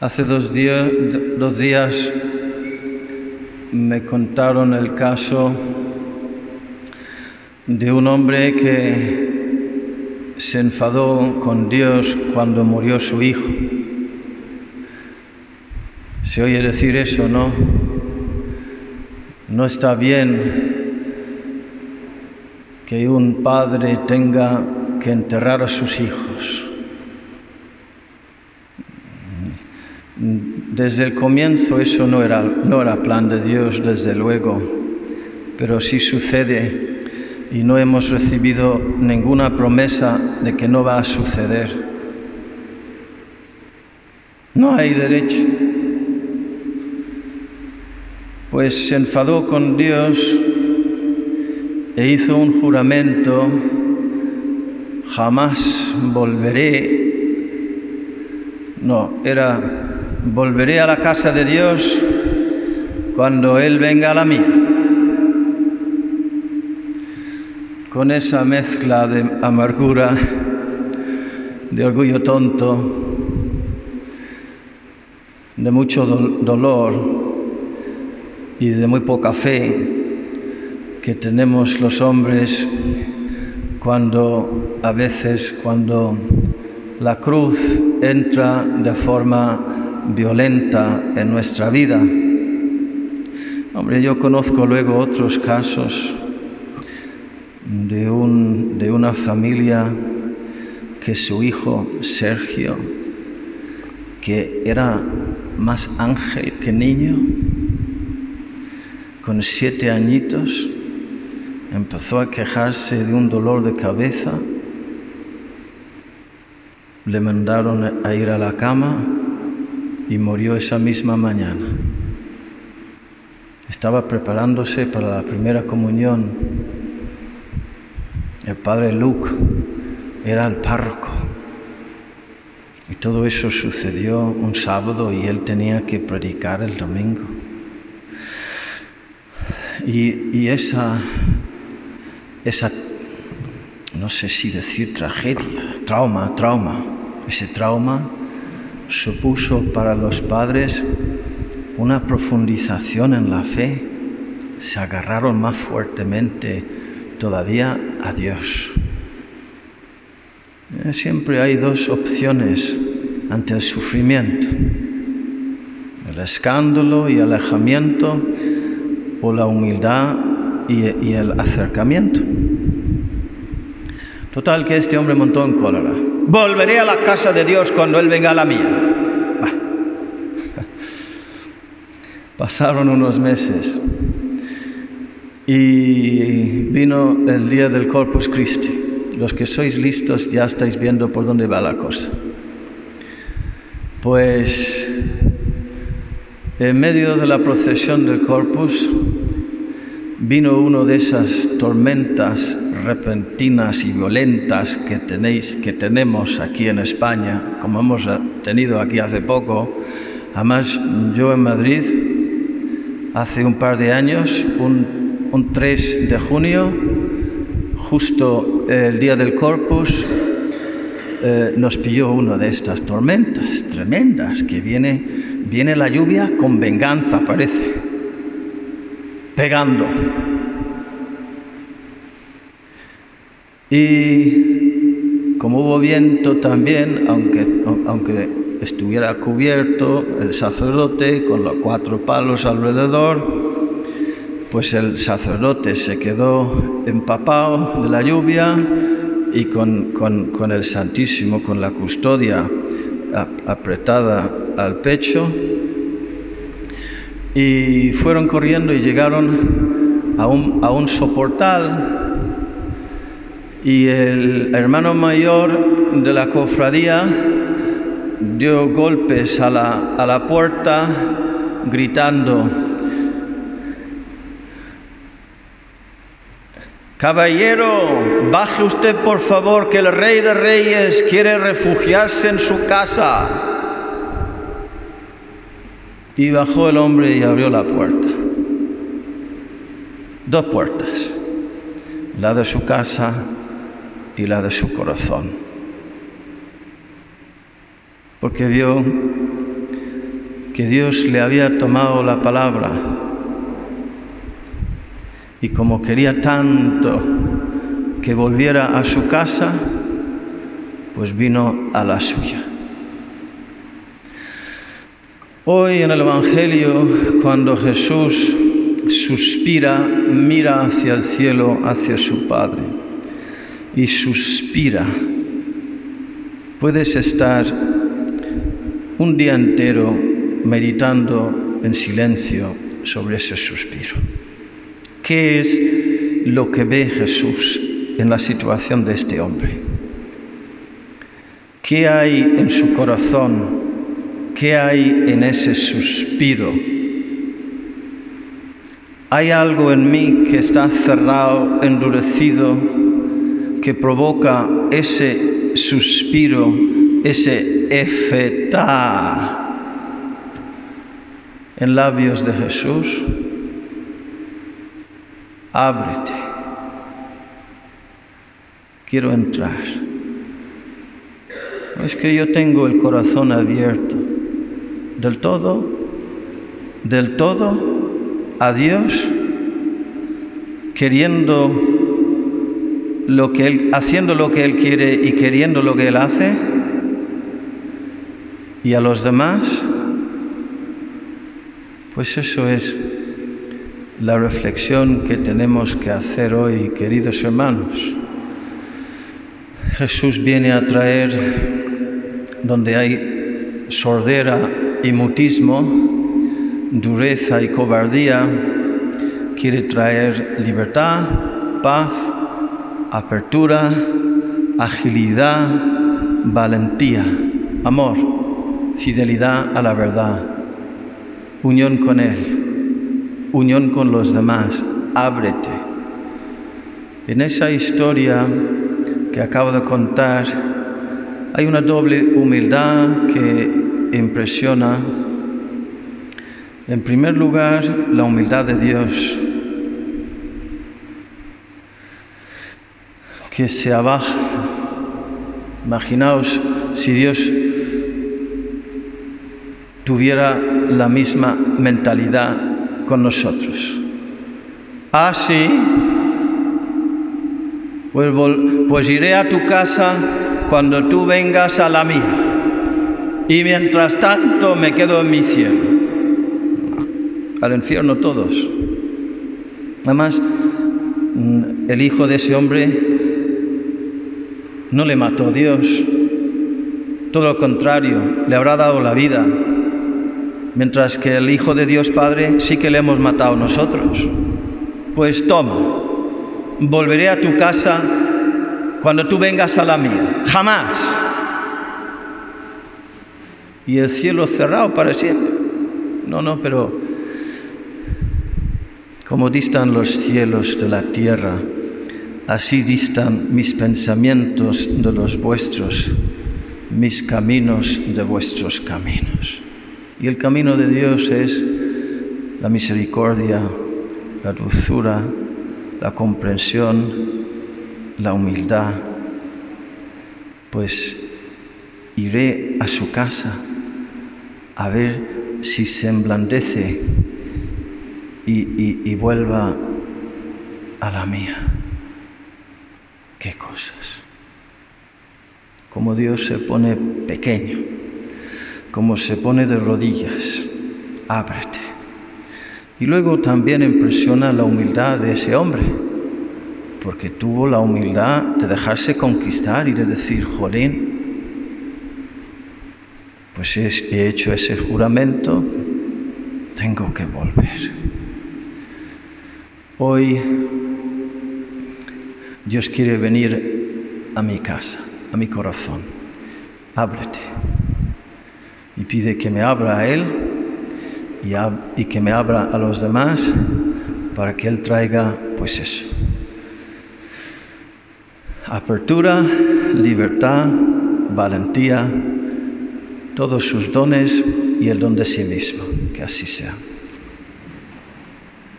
Hace dos días, me contaron el caso de un hombre que se enfadó con Dios cuando murió su hijo. Se oye decir eso, ¿no? No está bien que un padre tenga que enterrar a sus hijos. Desde el comienzo eso no era, no era plan de Dios, desde luego, pero sí sucede y no hemos recibido ninguna promesa de que no va a suceder. No hay derecho. Pues se enfadó con Dios e hizo un juramento, jamás volveré. No, era volveré a la casa de Dios cuando Él venga a la mía. Con esa mezcla de amargura, de orgullo tonto, de mucho dolor y de muy poca fe que tenemos los hombres cuando a veces cuando la cruz entra de forma violenta en nuestra vida. Hombre, yo conozco luego otros casos de, un, de una familia que su hijo Sergio, que era más ángel que niño, con siete añitos, empezó a quejarse de un dolor de cabeza, le mandaron a ir a la cama y murió esa misma mañana. Estaba preparándose para la primera comunión. El padre Luke era el párroco. Y todo eso sucedió un sábado y él tenía que predicar el domingo. Y, y esa, esa, no sé si decir tragedia, trauma, trauma, ese trauma supuso para los padres una profundización en la fe, se agarraron más fuertemente todavía a Dios. Eh, siempre hay dos opciones ante el sufrimiento, el escándalo y alejamiento o la humildad y, y el acercamiento. Total que este hombre montó en cólera. Volveré a la casa de Dios cuando Él venga a la mía. Pasaron unos meses y vino el día del Corpus Christi. Los que sois listos ya estáis viendo por dónde va la cosa. Pues en medio de la procesión del Corpus vino uno de esas tormentas repentinas y violentas que tenéis, que tenemos aquí en España, como hemos tenido aquí hace poco. Además, yo en Madrid, hace un par de años, un, un 3 de junio, justo el día del Corpus, eh, nos pilló una de estas tormentas tremendas, que viene, viene la lluvia con venganza, parece, pegando. Y como hubo viento también, aunque, aunque estuviera cubierto el sacerdote con los cuatro palos alrededor, pues el sacerdote se quedó empapado de la lluvia y con, con, con el Santísimo, con la custodia apretada al pecho. Y fueron corriendo y llegaron a un, a un soportal y el hermano mayor de la cofradía dio golpes a la, a la puerta gritando, Caballero, baje usted por favor que el rey de reyes quiere refugiarse en su casa. Y bajó el hombre y abrió la puerta. Dos puertas, la de su casa y la de su corazón. Porque vio que Dios le había tomado la palabra y como quería tanto que volviera a su casa, pues vino a la suya. Hoy en el Evangelio, cuando Jesús suspira, mira hacia el cielo, hacia su Padre, y suspira, puedes estar un día entero meditando en silencio sobre ese suspiro. ¿Qué es lo que ve Jesús en la situación de este hombre? ¿Qué hay en su corazón? ¿Qué hay en ese suspiro? Hay algo en mí que está cerrado, endurecido, que provoca ese suspiro, ese efetá en labios de Jesús. Ábrete. Quiero entrar. Es que yo tengo el corazón abierto. Del todo, del todo a Dios, queriendo lo que él, haciendo lo que Él quiere y queriendo lo que Él hace, y a los demás, pues eso es la reflexión que tenemos que hacer hoy, queridos hermanos. Jesús viene a traer donde hay sordera y mutismo, dureza y cobardía, quiere traer libertad, paz, apertura, agilidad, valentía, amor, fidelidad a la verdad, unión con Él, unión con los demás, ábrete. En esa historia que acabo de contar hay una doble humildad que impresiona, en primer lugar, la humildad de Dios, que se abaja. Imaginaos si Dios tuviera la misma mentalidad con nosotros. Ah, sí, pues, pues iré a tu casa cuando tú vengas a la mía y mientras tanto me quedo en mi cielo. Al infierno todos. Además, el hijo de ese hombre no le mató Dios, todo lo contrario, le habrá dado la vida, mientras que el Hijo de Dios Padre sí que le hemos matado nosotros. Pues toma, volveré a tu casa cuando tú vengas a la mía. Jamás y el cielo cerrado para siempre. No, no, pero como distan los cielos de la tierra, así distan mis pensamientos de los vuestros, mis caminos de vuestros caminos. Y el camino de Dios es la misericordia, la dulzura, la comprensión, la humildad. Pues iré a su casa a ver si se emblandece y, vuelva a la mía. Qué cosas. Como Dios se pone pequeño, como se pone de rodillas, ábrete. Y luego también impresiona la humildad de ese hombre, porque tuvo la humildad de dejarse conquistar y de decir, Jolín, pues he hecho ese juramento, tengo que volver. Hoy Dios quiere venir a mi casa, a mi corazón. Ábrete. Y pide que me abra a Él y, y que me abra a los demás para que Él traiga, pues eso. Apertura, libertad, valentía, todos sus dones y el don de sí mismo. Que así sea.